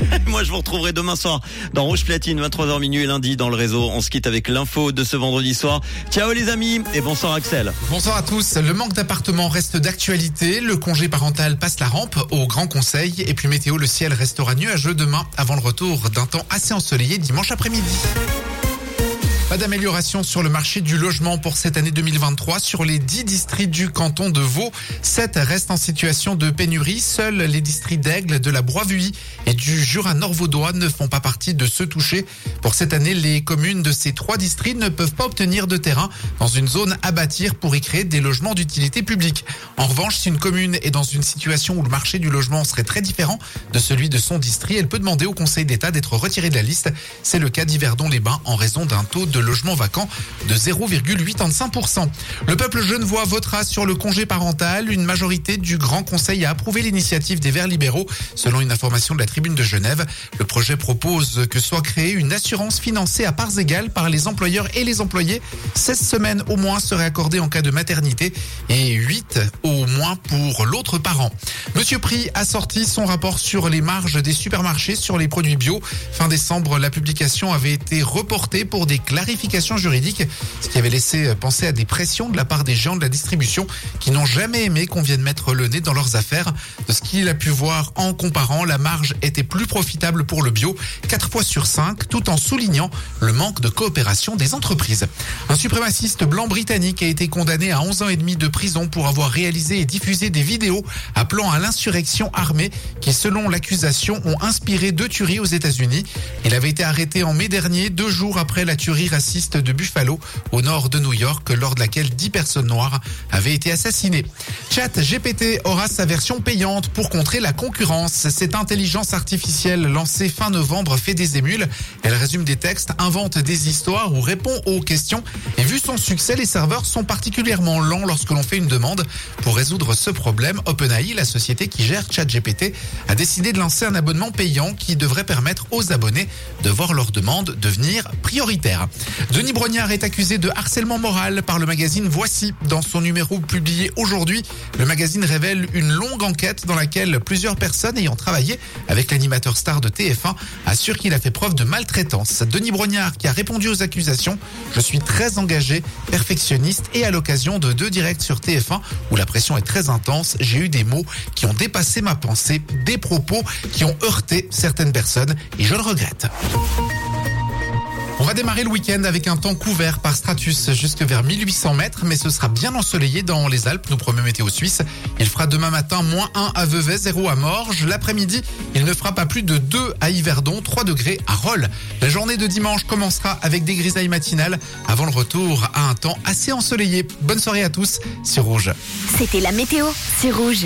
Moi, je vous retrouverai demain soir dans Rouge Platine, 23h minuit et lundi dans le réseau. On se quitte avec l'info de ce vendredi soir. Ciao les amis et bonsoir Axel. Bonsoir à tous. Le manque d'appartements reste d'actualité. Le congé parental passe la rampe au Grand Conseil. Et puis météo, le ciel restera nuageux demain avant le retour d'un temps assez ensoleillé dimanche après-midi. Pas d'amélioration sur le marché du logement pour cette année 2023. Sur les 10 districts du canton de Vaud, 7 restent en situation de pénurie. Seuls les districts d'Aigle, de la Broivuy et du Jura nord-vaudois ne font pas partie de ceux touchés. Pour cette année, les communes de ces trois districts ne peuvent pas obtenir de terrain dans une zone à bâtir pour y créer des logements d'utilité publique. En revanche, si une commune est dans une situation où le marché du logement serait très différent de celui de son district, elle peut demander au Conseil d'État d'être retirée de la liste. C'est le cas d'Yverdon-les-Bains en raison d'un taux de de logements vacants de 0,85%. Le peuple genevois votera sur le congé parental. Une majorité du Grand Conseil a approuvé l'initiative des Verts libéraux. Selon une information de la tribune de Genève, le projet propose que soit créée une assurance financée à parts égales par les employeurs et les employés. 16 semaines au moins seraient accordées en cas de maternité et 8 au moins pour l'autre parent. Monsieur Prix a sorti son rapport sur les marges des supermarchés sur les produits bio. Fin décembre, la publication avait été reportée pour des clarifications juridique, ce qui avait laissé penser à des pressions de la part des géants de la distribution qui n'ont jamais aimé qu'on vienne mettre le nez dans leurs affaires. De ce qu'il a pu voir en comparant, la marge était plus profitable pour le bio, 4 fois sur 5, tout en soulignant le manque de coopération des entreprises. Un suprémaciste blanc britannique a été condamné à 11 ans et demi de prison pour avoir réalisé et diffusé des vidéos appelant à l'insurrection armée qui, selon l'accusation, ont inspiré deux tueries aux États-Unis. Il avait été arrêté en mai dernier, deux jours après la tuerie de Buffalo, au nord de New York, lors de laquelle 10 personnes noires avaient été assassinées. Chat GPT aura sa version payante pour contrer la concurrence. Cette intelligence artificielle lancée fin novembre fait des émules. Elle résume des textes, invente des histoires ou répond aux questions. Vu son succès, les serveurs sont particulièrement lents lorsque l'on fait une demande. Pour résoudre ce problème, OpenAI, la société qui gère ChatGPT, a décidé de lancer un abonnement payant qui devrait permettre aux abonnés de voir leur demande devenir prioritaire. Denis Brognard est accusé de harcèlement moral par le magazine Voici. Dans son numéro publié aujourd'hui, le magazine révèle une longue enquête dans laquelle plusieurs personnes ayant travaillé avec l'animateur star de TF1 assurent qu'il a fait preuve de maltraitance. Denis Brognard qui a répondu aux accusations, je suis très engagé, perfectionniste et à l'occasion de deux directs sur TF1 où la pression est très intense, j'ai eu des mots qui ont dépassé ma pensée, des propos qui ont heurté certaines personnes et je le regrette. On va démarrer le week-end avec un temps couvert par stratus jusque vers 1800 mètres, mais ce sera bien ensoleillé dans les Alpes, nous promet Météo Suisse. Il fera demain matin moins 1 à Vevey, 0 à Morges. L'après-midi, il ne fera pas plus de 2 à Yverdon, 3 degrés à Rolles. La journée de dimanche commencera avec des grisailles matinales avant le retour à un temps assez ensoleillé. Bonne soirée à tous sur Rouge. C'était la météo, c'est Rouge.